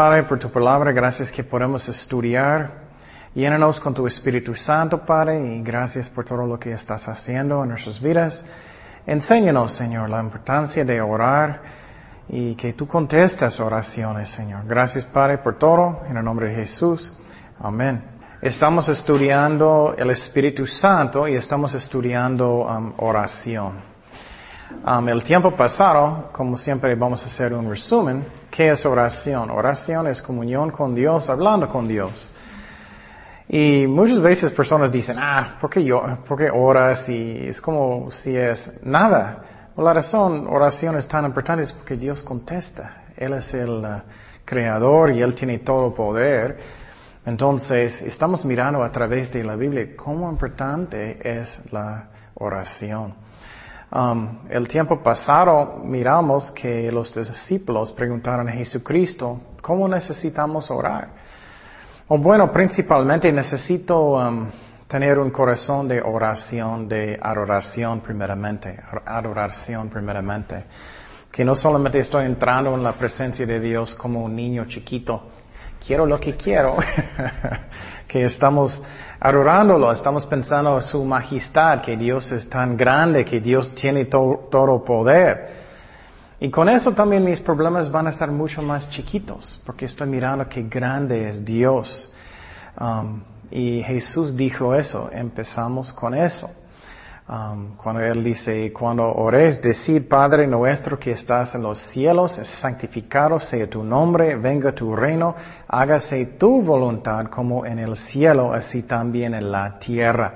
Padre, por tu palabra. Gracias que podemos estudiar. Llénanos con tu Espíritu Santo, Padre, y gracias por todo lo que estás haciendo en nuestras vidas. Enséñanos, Señor, la importancia de orar y que tú contestas oraciones, Señor. Gracias, Padre, por todo. En el nombre de Jesús. Amén. Estamos estudiando el Espíritu Santo y estamos estudiando um, oración. Um, el tiempo pasado, como siempre, vamos a hacer un resumen. ¿Qué es oración? Oración es comunión con Dios, hablando con Dios. Y muchas veces personas dicen, ah, ¿por qué, yo, ¿por qué oras? Y es como si es nada. La razón, oración es tan importante es porque Dios contesta. Él es el uh, creador y Él tiene todo poder. Entonces, estamos mirando a través de la Biblia cómo importante es la oración. Um, el tiempo pasado miramos que los discípulos preguntaron a Jesucristo, ¿cómo necesitamos orar? O bueno, principalmente necesito um, tener un corazón de oración, de adoración primeramente, adoración primeramente. Que no solamente estoy entrando en la presencia de Dios como un niño chiquito, quiero lo que quiero, que estamos adorándolo, estamos pensando en su majestad, que Dios es tan grande, que Dios tiene todo poder. Y con eso también mis problemas van a estar mucho más chiquitos, porque estoy mirando qué grande es Dios. Um, y Jesús dijo eso, empezamos con eso. Um, cuando Él dice, cuando ores, decid, Padre nuestro que estás en los cielos, santificado sea tu nombre, venga tu reino, hágase tu voluntad como en el cielo, así también en la tierra.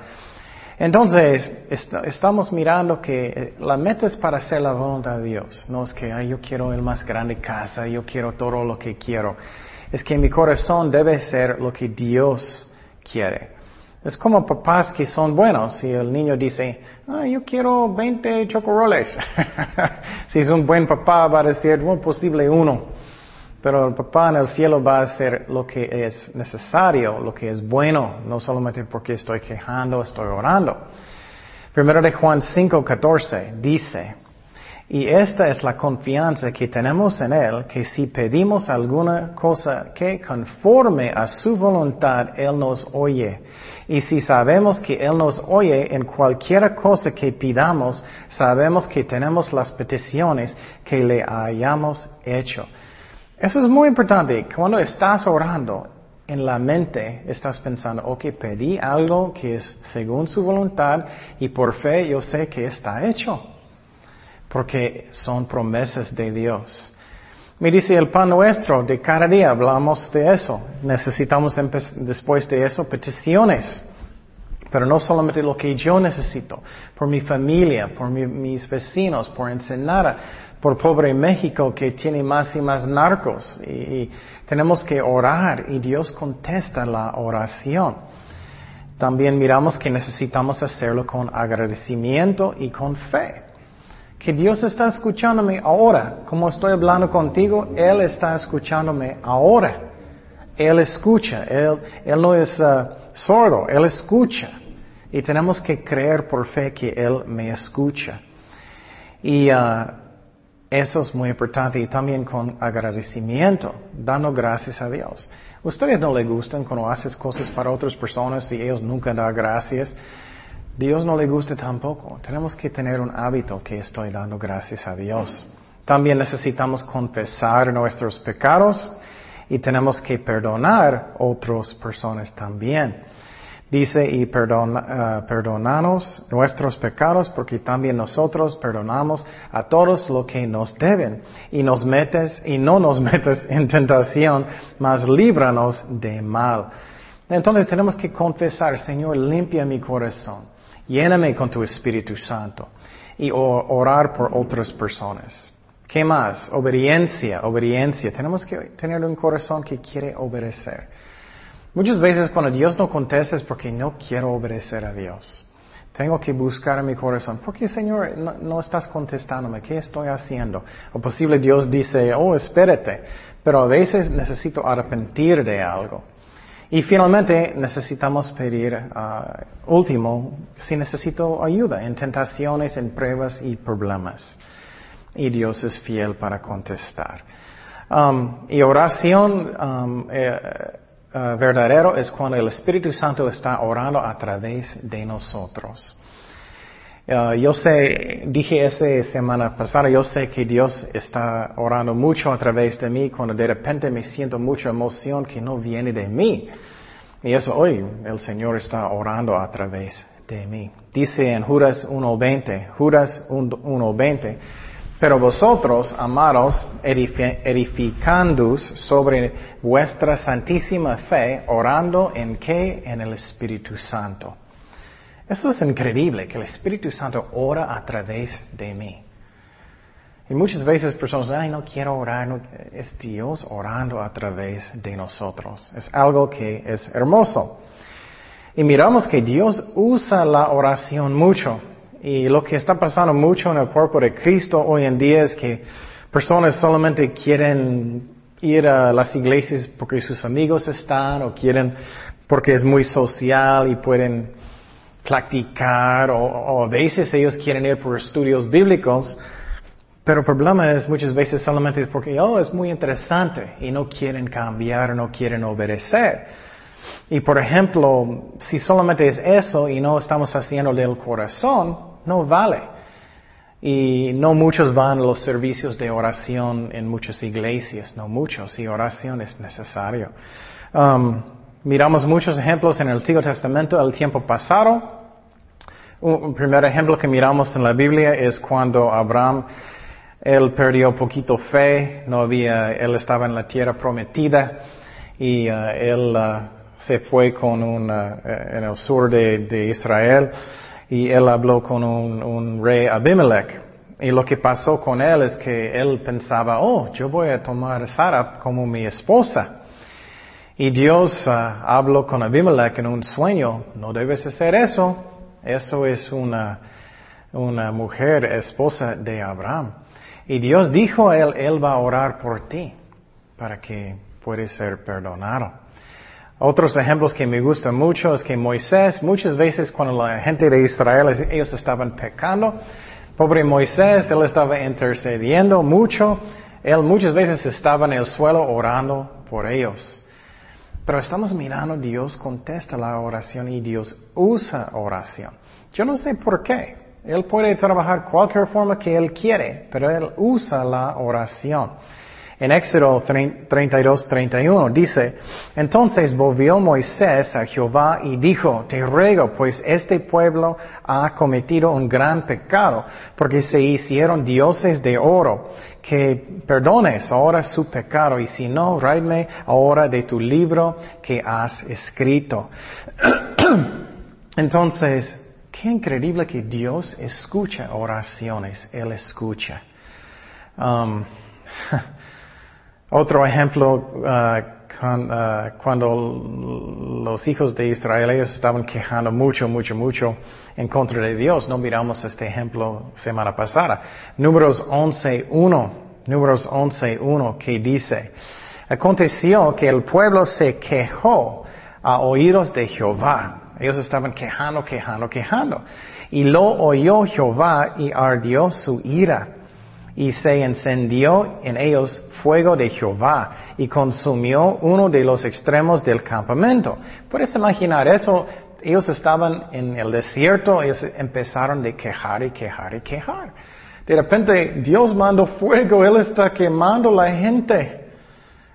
Entonces, estamos mirando que eh, la meta es para hacer la voluntad de Dios. No es que yo quiero el más grande casa, yo quiero todo lo que quiero. Es que mi corazón debe ser lo que Dios quiere. Es como papás que son buenos. Si el niño dice, ah, yo quiero 20 chocoroles. si es un buen papá, va a decir, bueno, posible uno. Pero el papá en el cielo va a hacer lo que es necesario, lo que es bueno, no solamente porque estoy quejando, estoy orando. Primero de Juan 5, 14 dice, y esta es la confianza que tenemos en Él, que si pedimos alguna cosa que conforme a su voluntad, Él nos oye. Y si sabemos que Él nos oye en cualquier cosa que pidamos, sabemos que tenemos las peticiones que le hayamos hecho. Eso es muy importante. Cuando estás orando, en la mente estás pensando, ok, pedí algo que es según su voluntad y por fe yo sé que está hecho. Porque son promesas de Dios. Me dice el pan nuestro de cada día, hablamos de eso. Necesitamos después de eso peticiones. Pero no solamente lo que yo necesito, por mi familia, por mis vecinos, por Ensenada, por pobre México que tiene más y más narcos. Y, tenemos que orar y Dios contesta la oración. También miramos que necesitamos hacerlo con agradecimiento y con fe. Que Dios está escuchándome ahora. Como estoy hablando contigo, Él está escuchándome ahora. Él escucha. Él, no es uh, sordo. Él escucha. Y tenemos que creer por fe que Él me escucha. Y uh, eso es muy importante y también con agradecimiento, dando gracias a Dios. Ustedes no le gustan cuando haces cosas para otras personas y ellos nunca dan gracias. Dios no le gusta tampoco. Tenemos que tener un hábito que estoy dando gracias a Dios. También necesitamos confesar nuestros pecados y tenemos que perdonar otras personas también. Dice, y perdona, perdonanos nuestros pecados, porque también nosotros perdonamos a todos lo que nos deben. Y nos metes, y no nos metes en tentación, mas líbranos de mal. Entonces tenemos que confesar, Señor, limpia mi corazón, lléname con tu Espíritu Santo, y orar por otras personas. ¿Qué más? Obediencia, obediencia. Tenemos que tener un corazón que quiere obedecer. Muchas veces cuando Dios no contesta es porque no quiero obedecer a Dios. Tengo que buscar en mi corazón. ¿Por qué, Señor, no, estás contestándome? ¿Qué estoy haciendo? O posible Dios dice, oh, espérate. Pero a veces necesito arrepentir de algo. Y finalmente necesitamos pedir, uh, último, si necesito ayuda en tentaciones, en pruebas y problemas. Y Dios es fiel para contestar. Um, y oración um, eh, eh, verdadero es cuando el Espíritu Santo está orando a través de nosotros. Uh, yo sé, dije esa semana pasada, yo sé que Dios está orando mucho a través de mí cuando de repente me siento mucha emoción que no viene de mí. Y eso hoy el Señor está orando a través de mí. Dice en Judas 1.20, Judas 1.20, pero vosotros, amados, edificando sobre vuestra santísima fe, orando en qué? En el Espíritu Santo. Eso es increíble, que el Espíritu Santo ora a través de mí. Y muchas veces personas, ay, no quiero orar, no, es Dios orando a través de nosotros. Es algo que es hermoso. Y miramos que Dios usa la oración mucho. Y lo que está pasando mucho en el cuerpo de Cristo hoy en día es que personas solamente quieren ir a las iglesias porque sus amigos están o quieren porque es muy social y pueden practicar o, a veces ellos quieren ir por estudios bíblicos, pero el problema es muchas veces solamente porque, oh, es muy interesante y no quieren cambiar, no quieren obedecer. Y por ejemplo, si solamente es eso y no estamos haciendo del corazón, no vale. Y no muchos van a los servicios de oración en muchas iglesias, no muchos, y oración es necesario. Um, miramos muchos ejemplos en el Antiguo Testamento del tiempo pasado. Un primer ejemplo que miramos en la Biblia es cuando Abraham, él perdió poquito fe, no había, él estaba en la tierra prometida y uh, él uh, se fue con un, eh, en el sur de, Israel y él habló con un, rey Abimelech. Y lo que pasó con él es que él pensaba, oh, yo voy a tomar a como mi esposa. Y Dios ah, habló con Abimelech en un sueño, no debes hacer eso, eso es una, una mujer esposa de Abraham. Y Dios dijo a él, él va a orar por ti para que puedas ser perdonado. Otros ejemplos que me gustan mucho es que Moisés, muchas veces cuando la gente de Israel, ellos estaban pecando, pobre Moisés, él estaba intercediendo mucho, él muchas veces estaba en el suelo orando por ellos. Pero estamos mirando, Dios contesta la oración y Dios usa oración. Yo no sé por qué. Él puede trabajar cualquier forma que Él quiere, pero Él usa la oración. En Éxodo 32, 31 dice, entonces volvió Moisés a Jehová y dijo, te ruego, pues este pueblo ha cometido un gran pecado, porque se hicieron dioses de oro, que perdones ahora su pecado, y si no, ráeme ahora de tu libro que has escrito. entonces, qué increíble que Dios escucha oraciones, Él escucha. Um, Otro ejemplo, uh, cuando los hijos de Israel estaban quejando mucho, mucho, mucho en contra de Dios. No miramos este ejemplo semana pasada. Números 11.1, números 11.1 que dice, aconteció que el pueblo se quejó a oídos de Jehová. Ellos estaban quejando, quejando, quejando. Y lo oyó Jehová y ardió su ira. Y se encendió en ellos fuego de Jehová y consumió uno de los extremos del campamento. Puedes imaginar eso, ellos estaban en el desierto, ellos empezaron de quejar y quejar y quejar. De repente Dios mandó fuego, Él está quemando la gente.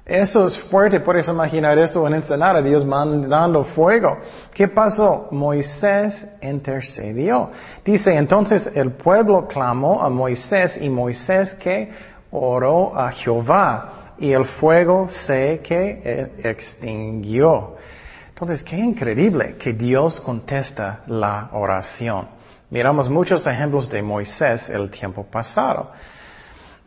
Eso es fuerte, puedes imaginar eso en Ensenada, Dios mandando fuego. ¿Qué pasó? Moisés intercedió. Dice, entonces el pueblo clamó a Moisés y Moisés que oró a Jehová y el fuego se que eh, extinguió. Entonces, qué increíble que Dios contesta la oración. Miramos muchos ejemplos de Moisés el tiempo pasado.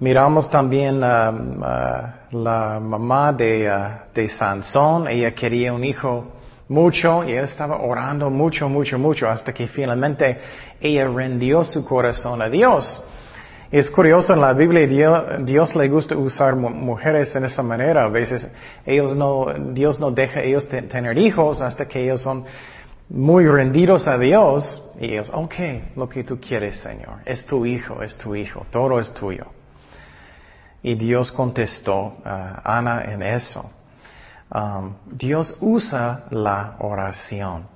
Miramos también um, uh, la mamá de, uh, de Sansón, ella quería un hijo mucho y ella estaba orando mucho, mucho, mucho hasta que finalmente ella rendió su corazón a Dios. Es curioso, en la Biblia Dios, le gusta usar mujeres en esa manera. A veces ellos no, Dios no deja a ellos tener hijos hasta que ellos son muy rendidos a Dios. Y ellos, ok, lo que tú quieres, Señor. Es tu hijo, es tu hijo. Todo es tuyo. Y Dios contestó a Ana en eso. Um, Dios usa la oración.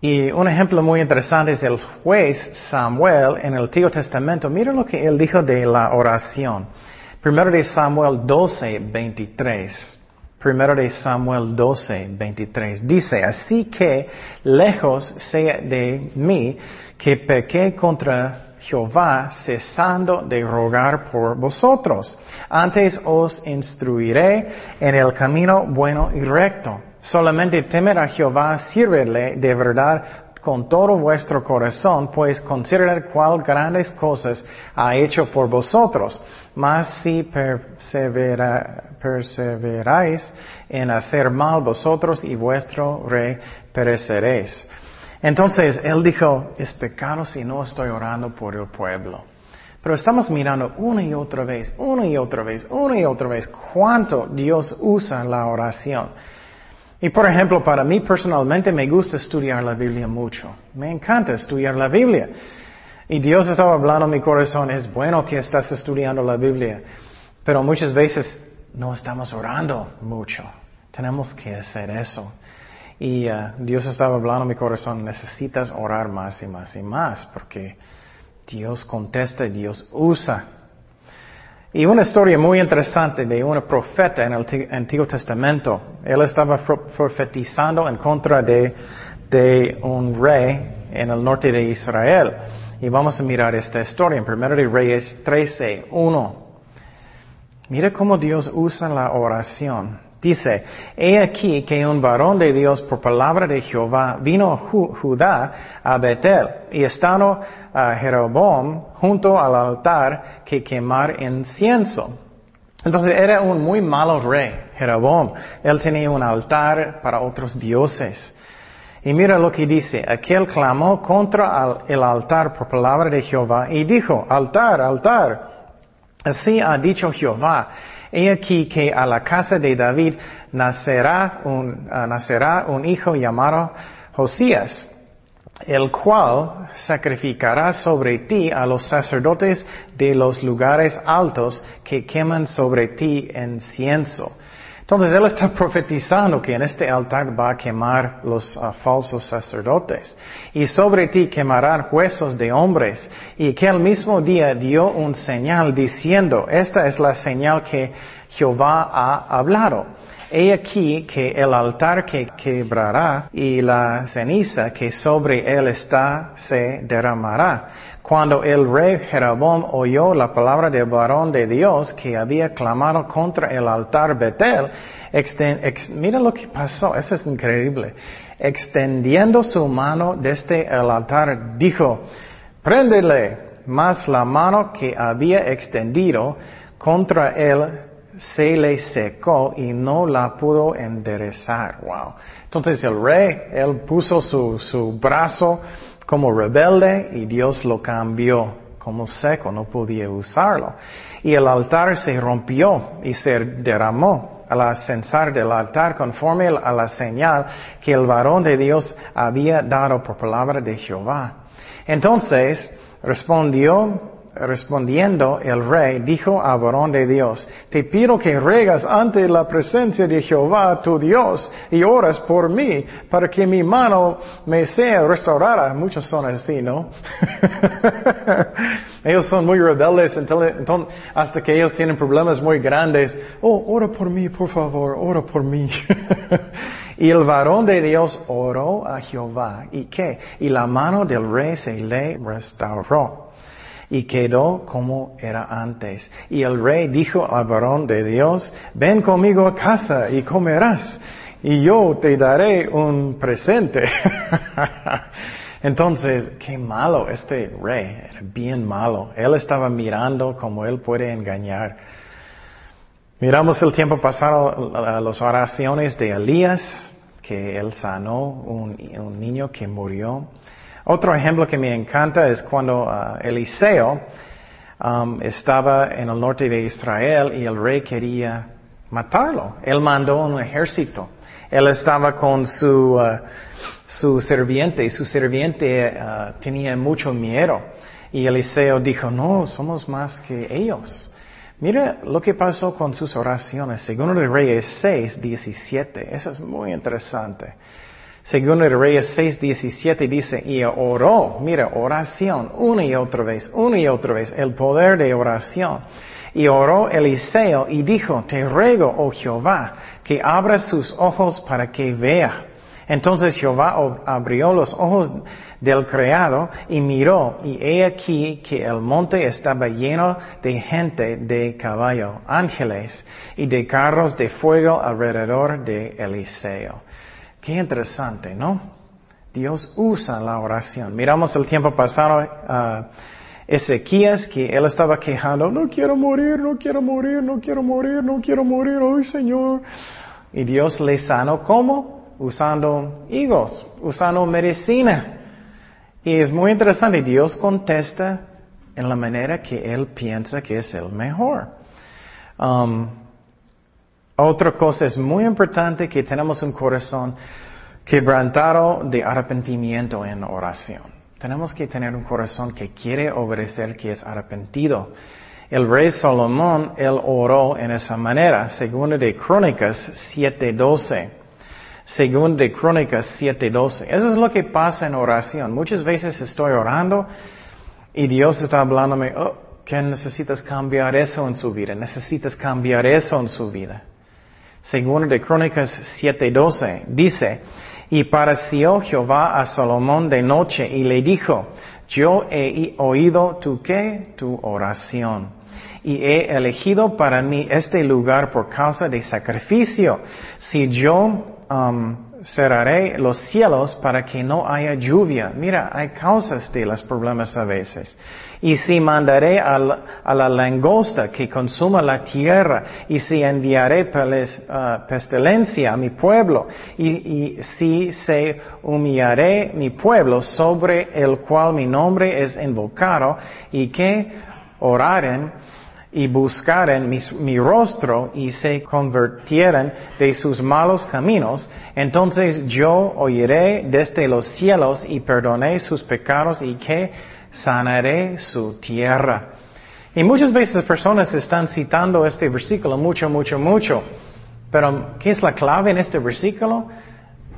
Y un ejemplo muy interesante es el juez Samuel en el Antiguo Testamento. Mira lo que él dijo de la oración. Primero de Samuel 12, 23. Primero de Samuel 12, 23. Dice, así que lejos sea de mí que pequé contra Jehová cesando de rogar por vosotros. Antes os instruiré en el camino bueno y recto. Solamente temer a Jehová, sírvele de verdad con todo vuestro corazón, pues considerad cuál grandes cosas ha hecho por vosotros. Mas si perseveráis en hacer mal vosotros y vuestro rey pereceréis. Entonces él dijo, es pecado si no estoy orando por el pueblo. Pero estamos mirando una y otra vez, una y otra vez, una y otra vez, cuánto Dios usa la oración. Y por ejemplo, para mí personalmente me gusta estudiar la Biblia mucho. Me encanta estudiar la Biblia. Y Dios estaba hablando en mi corazón, es bueno que estás estudiando la Biblia. Pero muchas veces no estamos orando mucho. Tenemos que hacer eso. Y uh, Dios estaba hablando en mi corazón, necesitas orar más y más y más, porque Dios contesta, Dios usa. Y una historia muy interesante de un profeta en el Antiguo Testamento. Él estaba profetizando en contra de, de un rey en el norte de Israel. Y vamos a mirar esta historia en 1 de Reyes 13, 1. Mira cómo Dios usa la oración. Dice, he aquí que un varón de Dios por palabra de Jehová vino a Judá a Betel y estando a Jeroboam junto al altar que quemar incienso. Entonces era un muy malo rey, Jeroboam. Él tenía un altar para otros dioses. Y mira lo que dice, aquel clamó contra el altar por palabra de Jehová y dijo, altar, altar. Así ha dicho Jehová, He aquí que a la casa de David nacerá un, ah, nacerá un hijo llamado Josías, el cual sacrificará sobre ti a los sacerdotes de los lugares altos que queman sobre ti incienso. Entonces él está profetizando que en este altar va a quemar los ah, falsos sacerdotes y sobre ti quemarán huesos de hombres y que el mismo día dio un señal diciendo, esta es la señal que Jehová ha hablado. He aquí que el altar que quebrará y la ceniza que sobre él está se derramará. Cuando el rey Jeroboam oyó la palabra del varón de Dios que había clamado contra el altar Betel, mira lo que pasó, eso es increíble. Extendiendo su mano desde el altar, dijo, préndele, mas la mano que había extendido contra él se le secó y no la pudo enderezar. Wow. Entonces el rey, él puso su, su brazo como rebelde y Dios lo cambió como seco, no podía usarlo. Y el altar se rompió y se derramó al ascensar del altar conforme a la señal que el varón de Dios había dado por palabra de Jehová. Entonces respondió Respondiendo el rey dijo a varón de Dios, te pido que regas ante la presencia de Jehová tu Dios y oras por mí para que mi mano me sea restaurada. Muchos son así, ¿no? ellos son muy rebeldes, entonces, hasta que ellos tienen problemas muy grandes. Oh, ora por mí, por favor, ora por mí. y el varón de Dios oró a Jehová. ¿Y qué? Y la mano del rey se le restauró y quedó como era antes. Y el rey dijo al varón de Dios, ven conmigo a casa y comerás, y yo te daré un presente. Entonces, qué malo este rey, era bien malo. Él estaba mirando cómo él puede engañar. Miramos el tiempo pasado, las oraciones de Elías, que él sanó un, un niño que murió. Otro ejemplo que me encanta es cuando uh, Eliseo um, estaba en el norte de Israel y el rey quería matarlo. Él mandó un ejército. Él estaba con su, uh, su serviente y su serviente uh, tenía mucho miedo. Y Eliseo dijo, no, somos más que ellos. Mira lo que pasó con sus oraciones. Segundo de Reyes 6, 17. Eso es muy interesante. Segundo de Reyes 6, 17 dice, y oró, mira, oración, una y otra vez, una y otra vez, el poder de oración. Y oró Eliseo y dijo, te ruego, oh Jehová, que abra sus ojos para que vea. Entonces Jehová abrió los ojos del criado y miró, y he aquí que el monte estaba lleno de gente de caballo, ángeles y de carros de fuego alrededor de Eliseo. Qué interesante, ¿no? Dios usa la oración. Miramos el tiempo pasado a Ezequías que él estaba quejando, no quiero morir, no quiero morir, no quiero morir, no quiero morir, ay Señor. Y Dios le sanó, ¿cómo? Usando higos, usando medicina. Y es muy interesante, Dios contesta en la manera que Él piensa que es el mejor. Um, otra cosa es muy importante que tenemos un corazón quebrantado de arrepentimiento en oración. Tenemos que tener un corazón que quiere obedecer, que es arrepentido. El rey Salomón, él oró en esa manera, según de Crónicas 7:12. Según de Crónicas 7:12. Eso es lo que pasa en oración. Muchas veces estoy orando y Dios está hablándome, oh, que necesitas cambiar eso en su vida, necesitas cambiar eso en su vida. Según de Crónicas 7:12 dice, y pareció Jehová a Salomón de noche y le dijo, yo he oído tu qué, tu oración y he elegido para mí este lugar por causa de sacrificio. Si yo um, cerraré los cielos para que no haya lluvia. Mira, hay causas de los problemas a veces. Y si mandaré a la, langosta que consuma la tierra, y si enviaré uh, pestilencia a mi pueblo, y, y si se humillaré mi pueblo sobre el cual mi nombre es invocado, y que oraren, y buscaren mi, rostro y se convirtieran de sus malos caminos, entonces yo oiré desde los cielos y perdoné sus pecados y que sanaré su tierra. Y muchas veces personas están citando este versículo mucho, mucho, mucho. Pero, ¿qué es la clave en este versículo?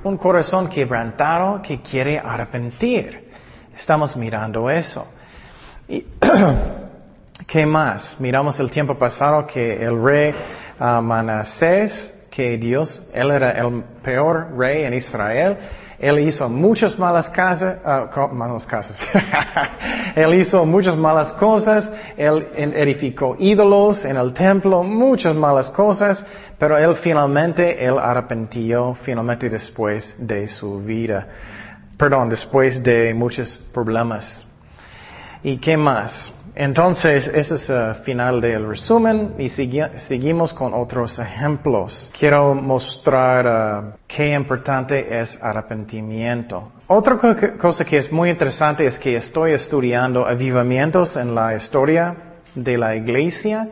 Un corazón quebrantado que quiere arrepentir. Estamos mirando eso. Y ¿Qué más? Miramos el tiempo pasado que el rey uh, que Dios, él era el peor rey en Israel, él hizo muchas malas casas, uh, malas casas. él hizo muchas malas cosas, él edificó ídolos en el templo, muchas malas cosas, pero él finalmente, él arrepintió finalmente después de su vida. Perdón, después de muchos problemas. ¿Y qué más? Entonces, ese es el final del resumen y seguimos con otros ejemplos. Quiero mostrar uh, qué importante es arrepentimiento. Otra cosa que es muy interesante es que estoy estudiando avivamientos en la historia de la iglesia.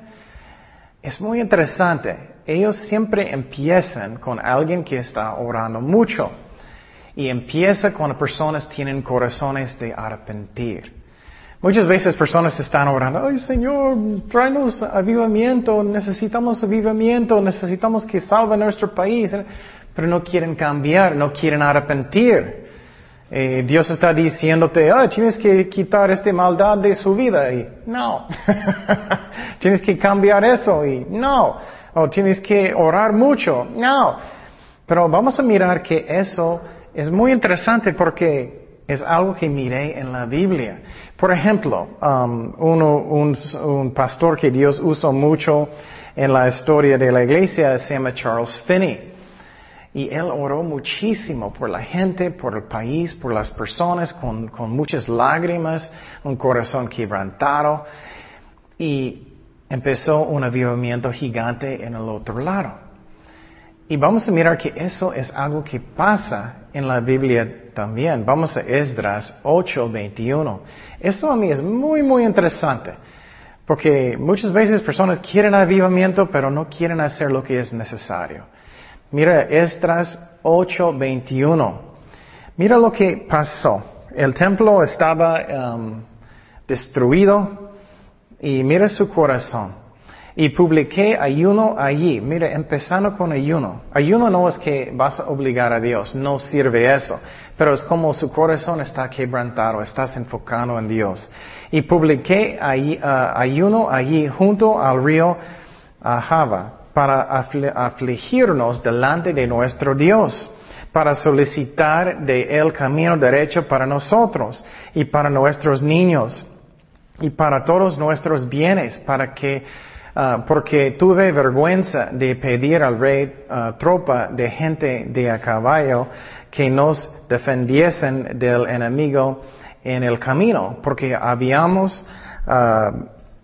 Es muy interesante. Ellos siempre empiezan con alguien que está orando mucho. Y empieza cuando personas tienen corazones de arrepentir. Muchas veces personas están orando, ay Señor, tráenos avivamiento, necesitamos avivamiento, necesitamos que salve nuestro país, pero no quieren cambiar, no quieren arrepentir. Eh, Dios está diciéndote, ah, tienes que quitar esta maldad de su vida y no, tienes que cambiar eso y no, o tienes que orar mucho, no. Pero vamos a mirar que eso es muy interesante porque es algo que miré en la Biblia. Por ejemplo, um, un, pastor que Dios usó mucho en la historia de la iglesia se llama Charles Finney. Y él oró muchísimo por la gente, por el país, por las personas, con, con muchas lágrimas, un corazón quebrantado. Y empezó un avivamiento gigante en el otro lado. Y vamos a mirar que eso es algo que pasa en la Biblia también. Vamos a Esdras 8:21. Eso a mí es muy, muy interesante. Porque muchas veces personas quieren avivamiento, pero no quieren hacer lo que es necesario. Mira Esdras 8:21. Mira lo que pasó. El templo estaba um, destruido y mira su corazón. Y publiqué ayuno allí. Mira, empezando con ayuno. Ayuno no es que vas a obligar a Dios, no sirve eso. Pero es como su corazón está quebrantado, estás enfocado en Dios. Y publiqué ah, ayuno allí junto al río Java para afligirnos delante de nuestro Dios, para solicitar de Él camino derecho para nosotros y para nuestros niños y para todos nuestros bienes, para que Ah, porque tuve vergüenza de pedir al rey ah, tropa de gente de a caballo que nos defendiesen del enemigo en el camino, porque habíamos ah,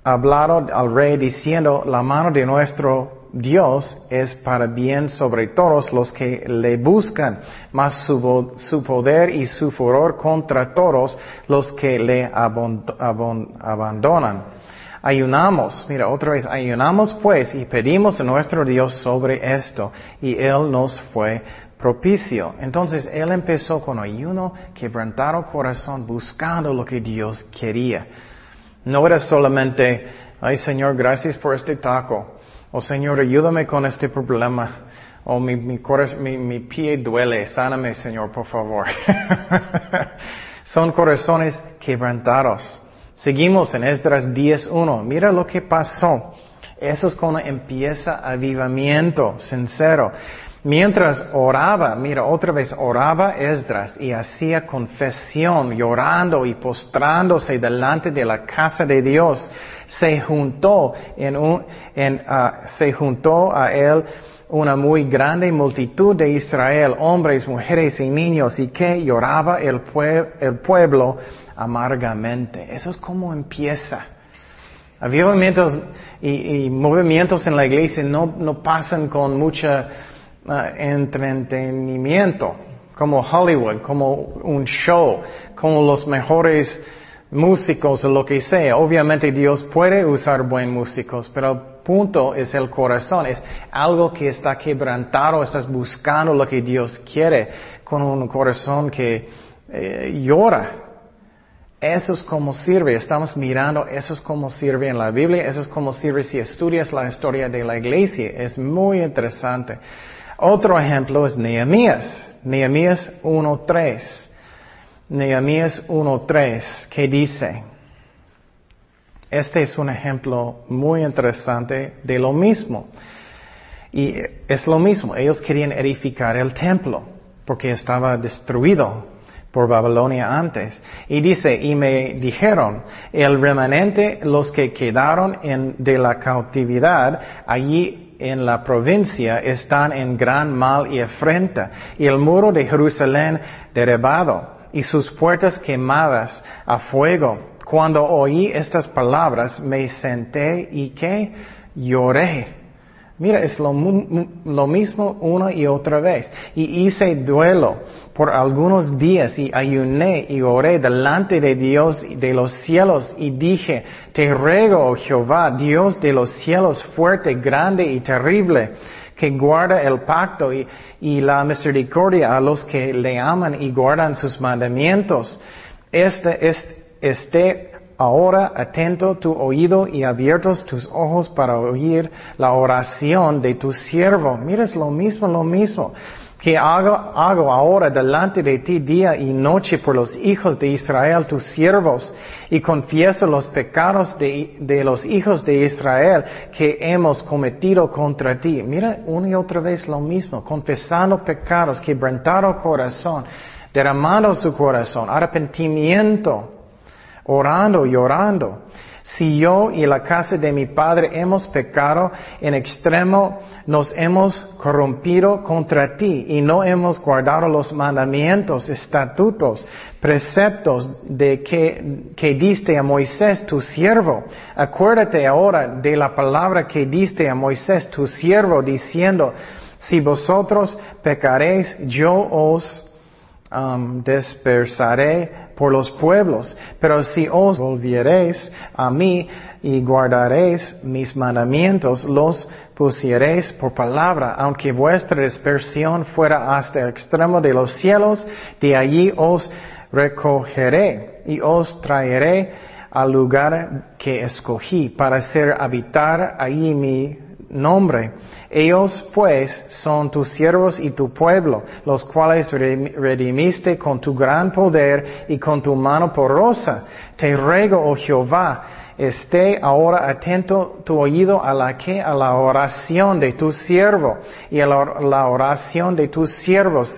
hablado al rey diciendo, la mano de nuestro Dios es para bien sobre todos los que le buscan, mas su, poder y su furor contra todos los que le abandonan. Ayunamos, mira otra vez, ayunamos pues y pedimos a nuestro Dios sobre esto y Él nos fue propicio. Entonces Él empezó con ayuno, quebrantaron corazón, buscando lo que Dios quería. No era solamente, ay Señor, gracias por este taco. O Señor, ayúdame con este problema. O mi, mi, mi, mi pie duele, sáname Señor, por favor. Son corazones quebrantados. Seguimos en Esdras 10.1. Mira lo que pasó. Eso es cuando empieza avivamiento sincero. Mientras oraba, mira otra vez, oraba Esdras y hacía confesión, llorando y postrándose delante de la casa de Dios. Se juntó en un, uh, se juntó a él una muy grande multitud de Israel, hombres, mujeres y niños, y que lloraba el, el pueblo amargamente. Eso es como empieza. Avivamientos y, y movimientos en la iglesia no, no pasan con mucho uh, entretenimiento, como Hollywood, como un show, como los mejores músicos o lo que sea. Obviamente Dios puede usar buenos músicos, pero el punto es el corazón, es algo que está quebrantado, estás buscando lo que Dios quiere con un corazón que eh, llora. Eso es como sirve, estamos mirando, eso es como sirve en la Biblia, eso es como sirve si estudias la historia de la iglesia, es muy interesante. Otro ejemplo es Nehemías, Nehemías 1.3. Nehemías 1.3, que dice, este es un ejemplo muy interesante de lo mismo. Y es lo mismo, ellos querían edificar el templo porque estaba destruido por Babilonia antes. Y dice, y me dijeron, el remanente, los que quedaron en, de la cautividad allí en la provincia están en gran mal y afrenta, y el muro de Jerusalén derribado, y sus puertas quemadas a fuego. Cuando oí estas palabras, me senté y que lloré Mira, es lo, mismo una y otra vez. Y hice duelo por algunos días y ayuné y oré delante de Dios de los cielos y dije, te ruego, oh Jehová, Dios de los cielos, fuerte, grande y terrible, que guarda el pacto y, la misericordia a los que le aman y guardan sus mandamientos. Este, este, este Ahora atento tu oído y abiertos tus ojos para oír la oración de tu siervo. Mira, es lo mismo, lo mismo que hago, ahora delante de ti día y noche por los hijos de Israel, tus siervos, y confieso los pecados de, los hijos de Israel que hemos cometido contra ti. Mira una y otra vez lo mismo, confesando pecados, quebrantado corazón, derramando su corazón, arrepentimiento orando, llorando. Si yo y la casa de mi padre hemos pecado en extremo, nos hemos corrompido contra ti y no hemos guardado los mandamientos, estatutos, preceptos de que, que diste a Moisés tu siervo. Acuérdate ahora de la palabra que diste a Moisés tu siervo diciendo, si vosotros pecaréis, yo os um, dispersaré por los pueblos. Pero si os volviereis a mí y guardaréis mis mandamientos, los pusiereis por palabra, aunque vuestra dispersión fuera hasta el extremo de los cielos, de allí os recogeré y os traeré al lugar que escogí para hacer habitar ahí mi nombre. Ellos pues son tus siervos y tu pueblo, los cuales redimiste con tu gran poder y con tu mano porosa. Te ruego, oh Jehová, esté ahora atento tu oído a la que a la oración de tu siervo y a la oración de tus siervos,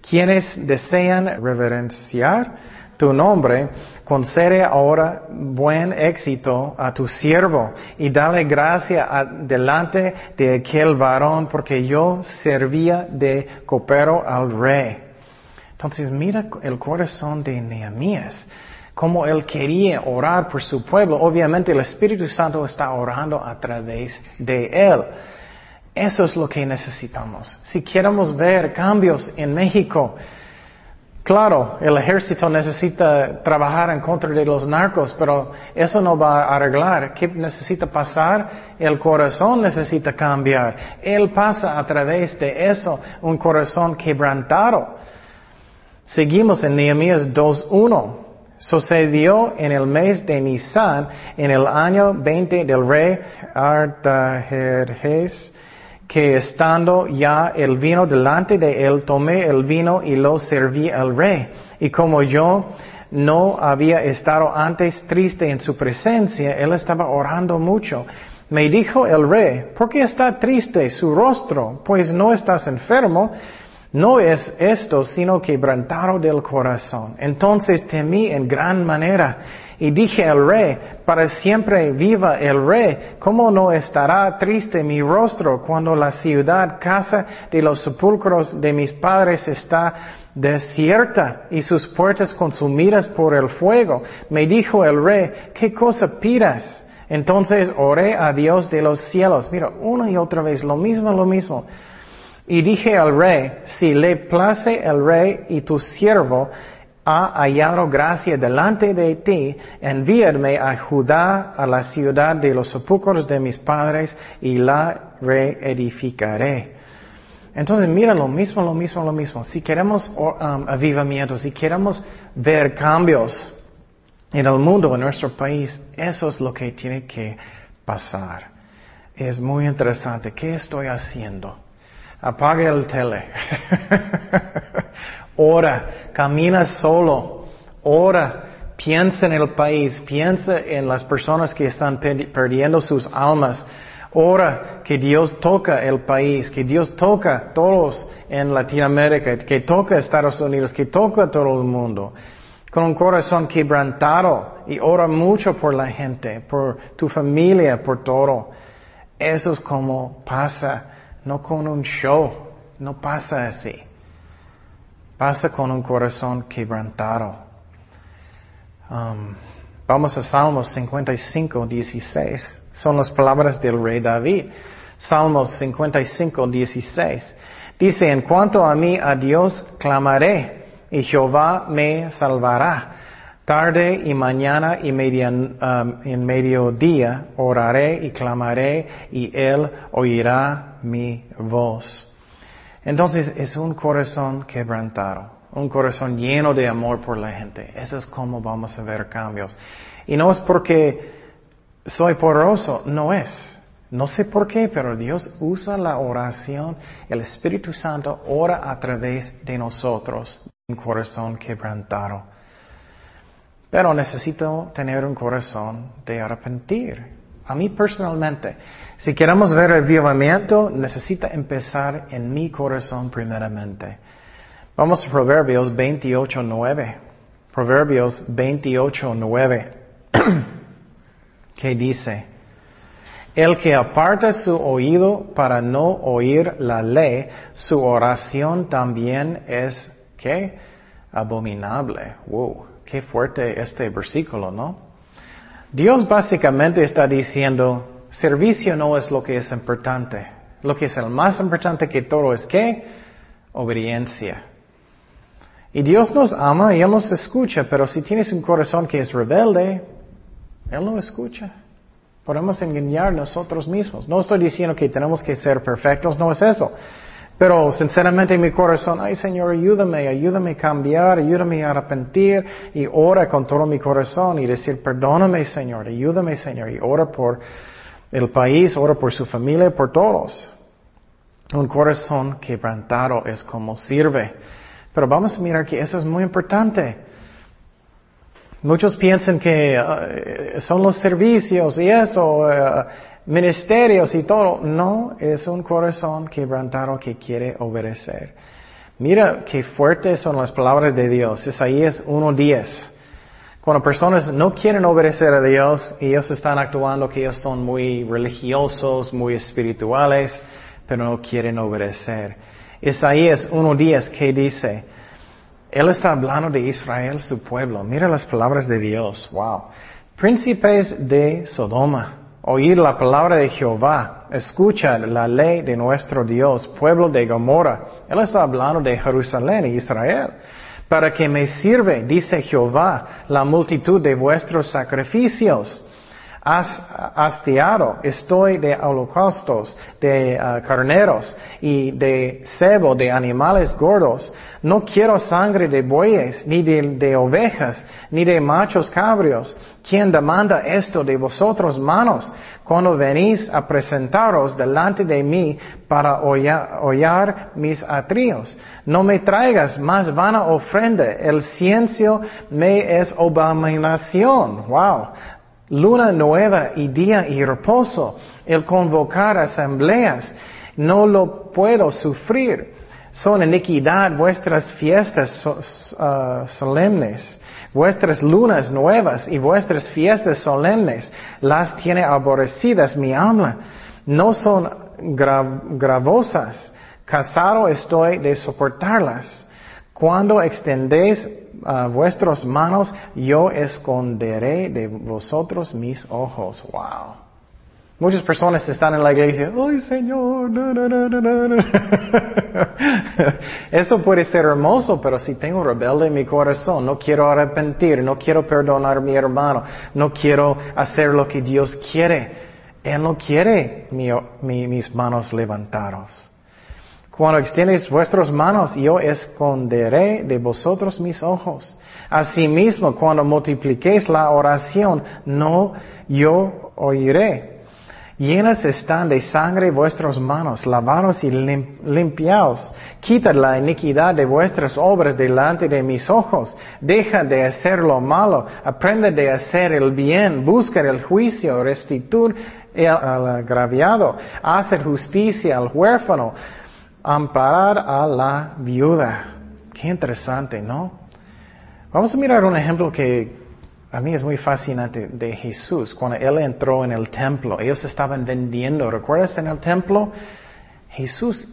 quienes desean reverenciar tu nombre, concede ahora buen éxito a tu siervo y dale gracia delante de aquel varón, porque yo servía de copero al rey. Entonces mira el corazón de Nehemías, como él quería orar por su pueblo. Obviamente el Espíritu Santo está orando a través de él. Eso es lo que necesitamos. Si queremos ver cambios en México, Claro, el ejército necesita trabajar en contra de los narcos, pero eso no va a arreglar. ¿Qué necesita pasar? El corazón necesita cambiar. Él pasa a través de eso un corazón quebrantado. Seguimos en Nehemías 2.1. Sucedió en el mes de Nisan, en el año 20 del rey Artajerjes, que estando ya el vino delante de él, tomé el vino y lo serví al rey. Y como yo no había estado antes triste en su presencia, él estaba orando mucho. Me dijo el rey, ¿por qué está triste su rostro? Pues no estás enfermo. No es esto, sino quebrantado del corazón. Entonces temí en gran manera y dije al rey, para siempre viva el rey, ¿cómo no estará triste mi rostro cuando la ciudad, casa de los sepulcros de mis padres está desierta y sus puertas consumidas por el fuego? Me dijo el rey, ¿qué cosa pidas? Entonces oré a Dios de los cielos. Mira, una y otra vez, lo mismo, lo mismo. Y dije al rey, si le place el rey y tu siervo, ha hallado gracia delante de ti, envíame a Judá, a la ciudad de los sepulcros de mis padres, y la reedificaré. Entonces, mira lo mismo, lo mismo, lo mismo. Si queremos um, avivamiento, si queremos ver cambios en el mundo, en nuestro país, eso es lo que tiene que pasar. Es muy interesante. ¿Qué estoy haciendo? Apague el tele. Ora, camina solo. Ora, piensa en el país, piensa en las personas que están perdiendo sus almas. Ora que Dios toca el país, que Dios toca todos en Latinoamérica, que toca Estados Unidos, que toca todo el mundo. Con un corazón quebrantado y ora mucho por la gente, por tu familia, por todo. Eso es como pasa, no con un show, no pasa así. Pasa con un corazón quebrantado. Um, vamos a Salmos 55, 16. Son las palabras del rey David. Salmos 55, 16. Dice, en cuanto a mí, a Dios clamaré y Jehová me salvará. Tarde y mañana y media, um, en mediodía oraré y clamaré y Él oirá mi voz. Entonces es un corazón quebrantado, un corazón lleno de amor por la gente. Eso es como vamos a ver cambios. Y no es porque soy poroso, no es. No sé por qué, pero Dios usa la oración, el Espíritu Santo ora a través de nosotros, un corazón quebrantado. Pero necesito tener un corazón de arrepentir. A mí personalmente, si queremos ver el avivamiento, necesita empezar en mi corazón primeramente. Vamos a Proverbios 28, 9. Proverbios 28, 9. que dice, el que aparta su oído para no oír la ley, su oración también es, ¿qué? Abominable. Wow, qué fuerte este versículo, ¿no? Dios básicamente está diciendo, servicio no es lo que es importante. Lo que es el más importante que todo es qué? Obediencia. Y Dios nos ama y Él nos escucha, pero si tienes un corazón que es rebelde, Él no escucha. Podemos engañar nosotros mismos. No estoy diciendo que tenemos que ser perfectos, no es eso. Pero sinceramente mi corazón, ay Señor, ayúdame, ayúdame a cambiar, ayúdame a arrepentir y ora con todo mi corazón y decir, perdóname Señor, ayúdame Señor y ora por el país, ora por su familia, por todos. Un corazón quebrantado es como sirve. Pero vamos a mirar que eso es muy importante. Muchos piensan que uh, son los servicios y eso, uh, ministerios y todo. No, es un corazón quebrantado que quiere obedecer. Mira qué fuertes son las palabras de Dios. Isaías 1.10. Cuando personas no quieren obedecer a Dios, ellos están actuando que ellos son muy religiosos, muy espirituales, pero no quieren obedecer. Isaías 1.10 que dice, Él está hablando de Israel, su pueblo. Mira las palabras de Dios. Wow. Príncipes de Sodoma oír la palabra de Jehová, escucha la ley de nuestro Dios, pueblo de Gomorra. Él está hablando de Jerusalén y Israel. Para que me sirve, dice Jehová, la multitud de vuestros sacrificios hastiado estoy de holocaustos, de ah, carneros y de cebo de animales gordos. No quiero sangre de bueyes, ni de, ovejas, ni de machos cabrios. ¿Quién demanda esto de vosotros, manos, cuando venís a presentaros delante de mí para hollar mis atrios? No me traigas más vana ofrenda, el ciencio me es abominación. Wow luna nueva y día y reposo, el convocar asambleas, no lo puedo sufrir. Son iniquidad vuestras fiestas uh, solemnes, vuestras lunas nuevas y vuestras fiestas solemnes, las tiene aborrecidas mi alma. No son gravosas, casado estoy de soportarlas. Cuando extendéis vuestras manos, yo esconderé de vosotros mis ojos. Wow. Muchas personas están en la iglesia, ay Señor, Eso puede ser hermoso, pero si tengo rebelde en mi corazón, no quiero arrepentir, no quiero perdonar a mi hermano, no quiero hacer lo que Dios quiere. Él no quiere mis manos levantados. Cuando extiendes vuestras manos, yo esconderé de vosotros mis ojos. Asimismo, cuando multipliquéis la oración, no yo oiré. Llenas están de sangre vuestras manos, lavados y limpiaos. Quitad la iniquidad de vuestras obras delante de mis ojos. Deja de hacer lo malo, aprende de hacer el bien, busca el juicio, restituir al agraviado, hacer justicia al huérfano, amparar a la viuda. Qué interesante, ¿no? Vamos a mirar un ejemplo que a mí es muy fascinante de Jesús. Cuando Él entró en el templo, ellos estaban vendiendo. ¿Recuerdas en el templo? Jesús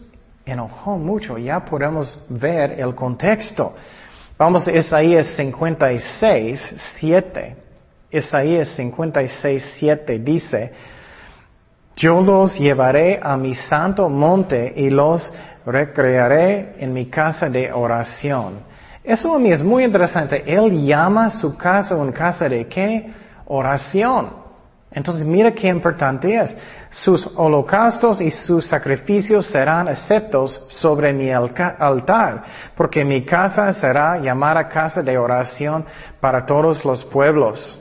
enojó mucho. Ya podemos ver el contexto. Vamos a Isaías 56, 7. Isaías 56, 7 dice, yo los llevaré a mi santo monte y los recrearé en mi casa de oración. Eso a mí es muy interesante. Él llama su casa una casa de qué? Oración. Entonces mira qué importante es. Sus holocaustos y sus sacrificios serán aceptos sobre mi altar, porque mi casa será llamada casa de oración para todos los pueblos.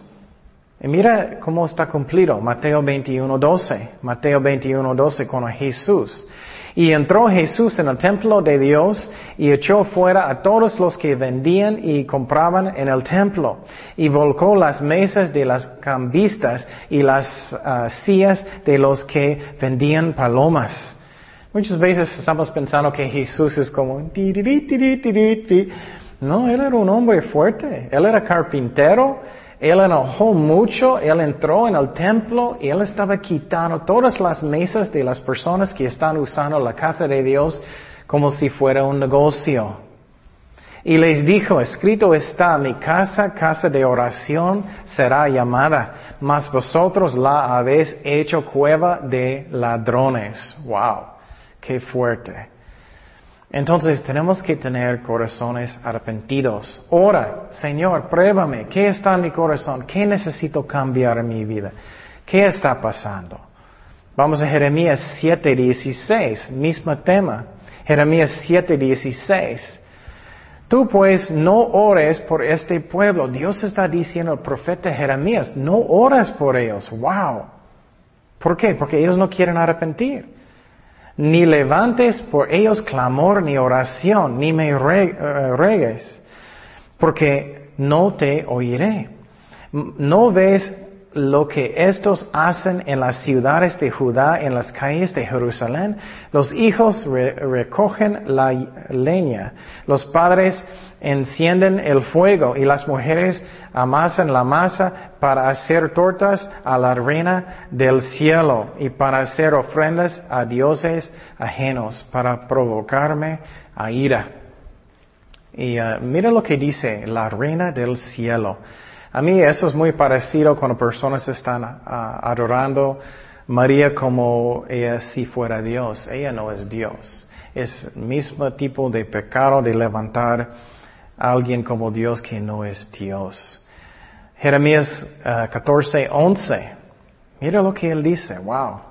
Y mira cómo está cumplido. Mateo 21.12. Mateo 21.12 con Jesús. Y entró Jesús en el templo de Dios y echó fuera a todos los que vendían y compraban en el templo. Y volcó las mesas de las cambistas y las ah, sillas de los que vendían palomas. Muchas veces estamos pensando que Jesús es como... No, él era un hombre fuerte. Él era carpintero. Él enojó mucho, él entró en el templo y él estaba quitando todas las mesas de las personas que están usando la casa de Dios como si fuera un negocio. Y les dijo, escrito está, mi casa, casa de oración, será llamada, mas vosotros la habéis hecho cueva de ladrones. Wow, qué fuerte. Entonces tenemos que tener corazones arrepentidos. Ora, Señor, pruébame, ¿qué está en mi corazón? ¿Qué necesito cambiar en mi vida? ¿Qué está pasando? Vamos a Jeremías 7:16, mismo tema. Jeremías 7:16. Tú pues no ores por este pueblo. Dios está diciendo al profeta Jeremías, no oras por ellos. Wow. ¿Por qué? Porque ellos no quieren arrepentir. Ni levantes por ellos clamor ni oración, ni me eh, regues, porque no te oiré. ¿No ves lo que estos hacen en las ciudades de Judá, en las calles de Jerusalén. Los hijos recogen la leña, los padres encienden el fuego y las mujeres amasan la masa para hacer tortas a la reina del cielo y para hacer ofrendas a dioses ajenos, para provocarme a ira. Y uh, mira lo que dice la reina del cielo. A mí eso es muy parecido cuando personas están ah, adorando María como ella si fuera Dios. Ella no es Dios. Es el mismo tipo de pecado de levantar a alguien como Dios que no es Dios. Jeremías 14, ah, 11. Mira lo que él dice. Wow.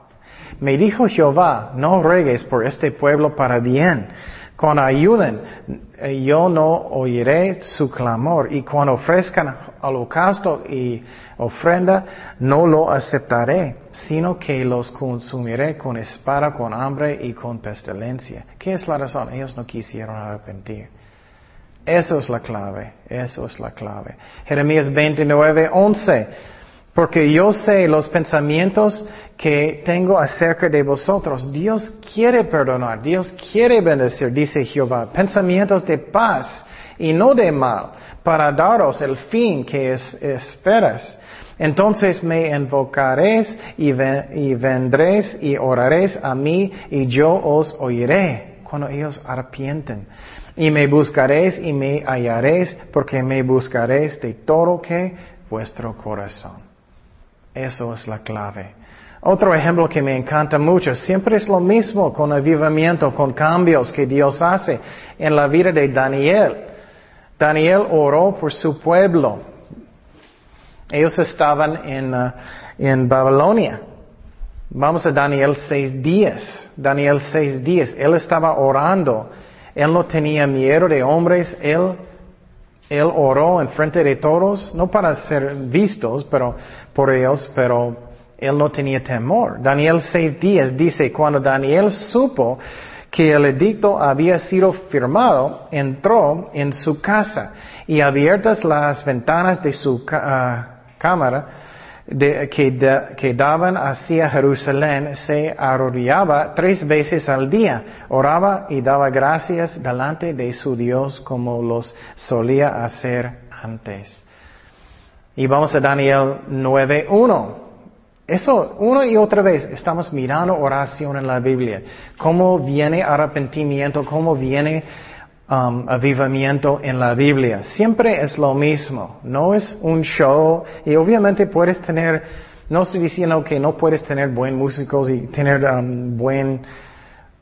Me dijo Jehová, no regues por este pueblo para bien cuando ayuden, eh, yo no oiré su clamor y cuando ofrezcan holocausto y ofrenda, no lo aceptaré, sino que los consumiré con espada, con hambre y con pestilencia. ¿Qué es la razón? Ellos no quisieron arrepentir. Eso es la clave, eso es la clave. Jeremías 29, 11. Porque yo sé los pensamientos que tengo acerca de vosotros. Dios quiere perdonar, Dios quiere bendecir, dice Jehová. Pensamientos de paz y no de mal, para daros el fin que esperas. Entonces me invocaréis y, y vendréis y oraréis a mí y yo os oiré cuando ellos arrepienten. Y me buscaréis y me hallaréis porque me buscaréis de todo que vuestro corazón. Eso es la clave. Otro ejemplo que me encanta mucho, siempre es lo mismo con avivamiento, con cambios que Dios hace en la vida de Daniel. Daniel oró por su pueblo. Ellos estaban en, uh, en Babilonia. Vamos a Daniel seis días. Daniel seis días. Él estaba orando. Él no tenía miedo de hombres. Él él oró en frente de todos, no para ser vistos pero, por ellos, pero él no tenía temor. Daniel seis días dice, cuando Daniel supo que el edicto había sido firmado, entró en su casa y abiertas las ventanas de su ah, cámara, que, daban hacia Jerusalén se arrodillaba tres veces al día, oraba y daba gracias delante de su Dios como los solía hacer antes. Y vamos a Daniel 9.1. Eso, una y otra vez, estamos mirando oración en la Biblia. Cómo viene arrepentimiento, cómo viene um, avivamiento en la Biblia. Siempre es lo mismo, no es un show y obviamente puedes tener, no estoy diciendo que no puedes tener buen músicos y tener um, buen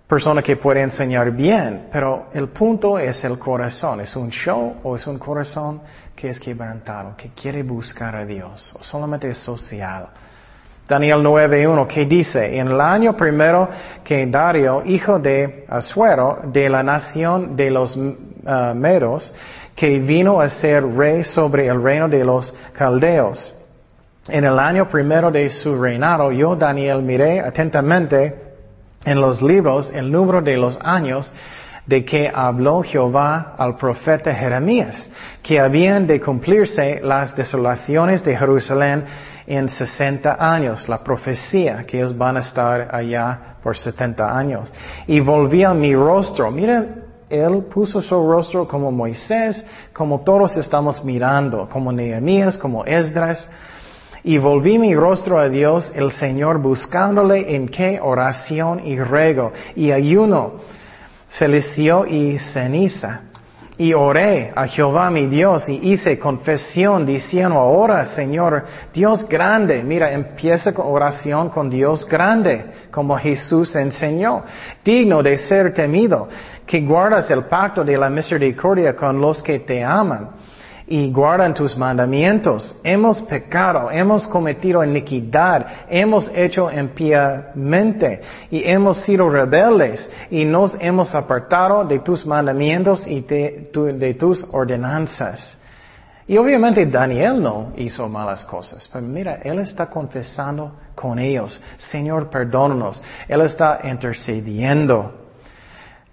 persona que puede enseñar bien, pero el punto es el corazón. ¿Es un show o es un corazón que es quebrantado, que quiere buscar a Dios o solamente es social? Daniel 9.1, que dice, en el año primero que Dario, hijo de Asuero, de la nación de los uh, Medos, que vino a ser rey sobre el reino de los caldeos. En el año primero de su reinado, yo, Daniel, miré atentamente en los libros el número de los años de que habló Jehová al profeta Jeremías, que habían de cumplirse las desolaciones de Jerusalén en 60 años, la profecía que ellos van a estar allá por 70 años. Y volví a mi rostro. Miren, él puso su rostro como Moisés, como todos estamos mirando, como Nehemías, como Esdras. Y volví mi rostro a Dios, el Señor, buscándole en qué oración y rego y ayuno, celicio y ceniza. Y oré a Jehová mi Dios y hice confesión diciendo, ahora Señor, Dios grande, mira, empieza con oración con Dios grande, como Jesús enseñó, digno de ser temido, que guardas el pacto de la misericordia con los que te aman y guardan tus mandamientos. Hemos pecado, hemos cometido iniquidad, hemos hecho impiamente y hemos sido rebeldes y nos hemos apartado de tus mandamientos y de, de tus ordenanzas. Y obviamente Daniel no hizo malas cosas, pero mira, él está confesando con ellos, Señor, perdónanos. Él está intercediendo.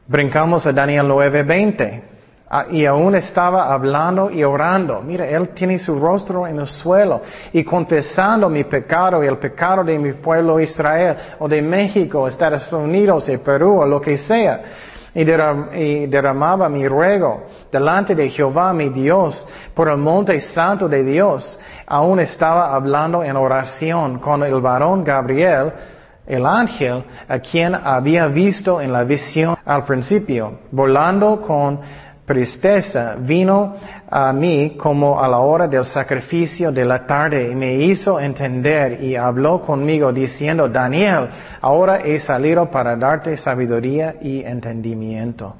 Brincamos a Daniel 9:20. Ah, y aún estaba hablando y orando. Mira, él tiene su rostro en el suelo y confesando mi pecado y el pecado de mi pueblo Israel o de México, Estados Unidos y Perú o lo que sea. Y, derramaba mi ruego delante de Jehová mi Dios por el monte santo de Dios. Aún estaba hablando en oración con el varón Gabriel, el ángel a quien había visto en la visión al principio, volando con tristeza vino a mí como a la hora del sacrificio de la tarde y me hizo entender y habló conmigo diciendo, Daniel, ahora he salido para darte sabiduría y entendimiento.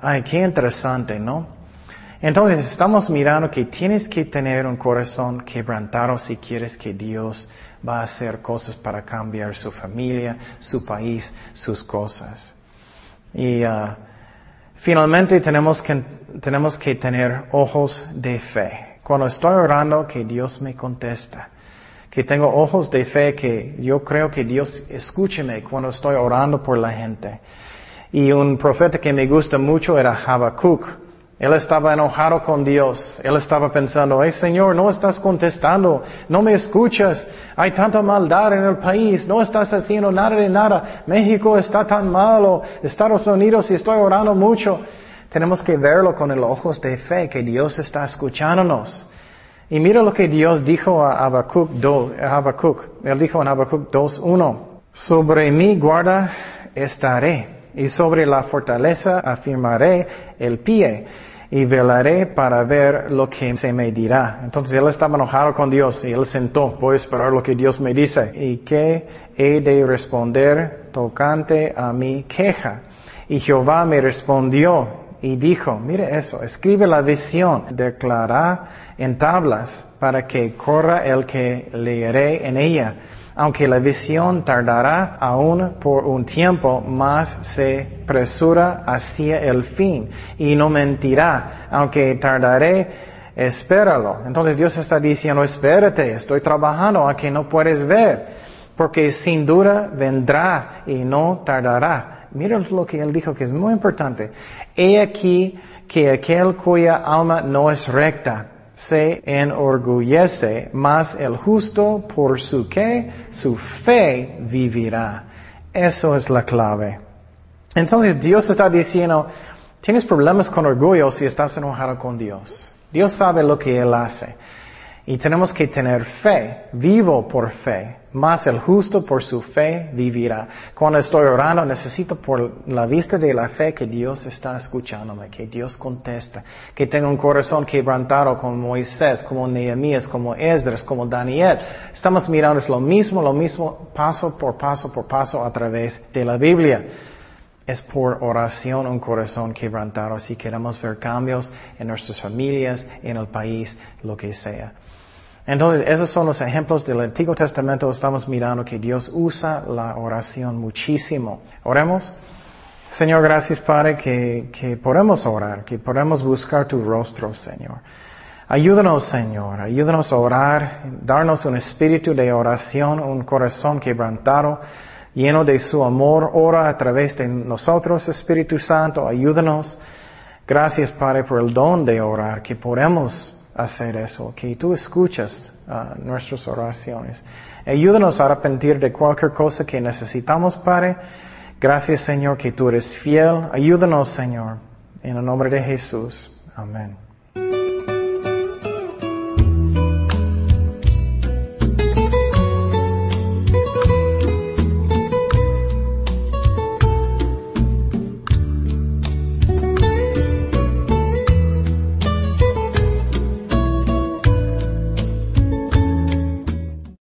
Ay, qué interesante, ¿no? Entonces estamos mirando que tienes que tener un corazón quebrantado si quieres que Dios va a hacer cosas para cambiar su familia, su país, sus cosas. Y uh, Finalmente tenemos que, tenemos que tener ojos de fe. Cuando estoy orando, que Dios me contesta. Que tengo ojos de fe, que yo creo que Dios escúcheme cuando estoy orando por la gente. Y un profeta que me gusta mucho era Habacuc. Él estaba enojado con Dios. Él estaba pensando, hey Señor, no estás contestando, no me escuchas, hay tanta maldad en el país, no estás haciendo nada de nada, México está tan malo, Estados Unidos y estoy orando mucho. Tenemos que verlo con los ojos de fe, que Dios está escuchándonos. Y mira lo que Dios dijo a Habacuc, Habacuc. Él dijo en Habacuc 2.1, sobre mi guarda estaré y sobre la fortaleza afirmaré el pie y velaré para ver lo que se me dirá. Entonces él estaba enojado con Dios y él sentó, voy a esperar lo que Dios me dice. ¿Y qué he de responder tocante a mi queja? Y Jehová me respondió y dijo, mire eso, escribe la visión, declara en tablas para que corra el que leeré en ella aunque la visión tardará aún por un tiempo, más se presura hacia el fin y no mentirá, aunque tardaré, espéralo. Entonces Dios está diciendo, espérate, estoy trabajando aunque no puedes ver, porque sin duda vendrá y no tardará. Mira lo que él dijo que es muy importante. He aquí que aquel cuya alma no es recta, se enorgullece, mas el justo por su que, su fe vivirá. Eso es la clave. Entonces Dios está diciendo, tienes problemas con orgullo si estás enojado con Dios. Dios sabe lo que Él hace. Y tenemos que tener fe, vivo por fe, más el justo por su fe vivirá. Cuando estoy orando necesito por la vista de la fe que Dios está escuchándome, que Dios contesta, que tenga un corazón quebrantado como Moisés, como Nehemías, como Esdras, como Daniel. Estamos mirando lo mismo, lo mismo, paso por paso por paso a través de la Biblia. Es por oración un corazón quebrantado si queremos ver cambios en nuestras familias, en el país, lo que sea. Entonces, esos son los ejemplos del Antiguo Testamento. Estamos mirando que Dios usa la oración muchísimo. Oremos. Señor, gracias Padre que, que podemos orar, que podemos buscar tu rostro, Señor. Ayúdanos, Señor, ayúdanos a orar, darnos un espíritu de oración, un corazón quebrantado, lleno de su amor. Ora a través de nosotros, Espíritu Santo, ayúdanos. Gracias, Padre, por el don de orar, que podemos hacer eso, que tú escuchas uh, nuestras oraciones. Ayúdanos a arrepentir de cualquier cosa que necesitamos, Padre. Gracias, Señor, que tú eres fiel. Ayúdanos, Señor, en el nombre de Jesús. Amén.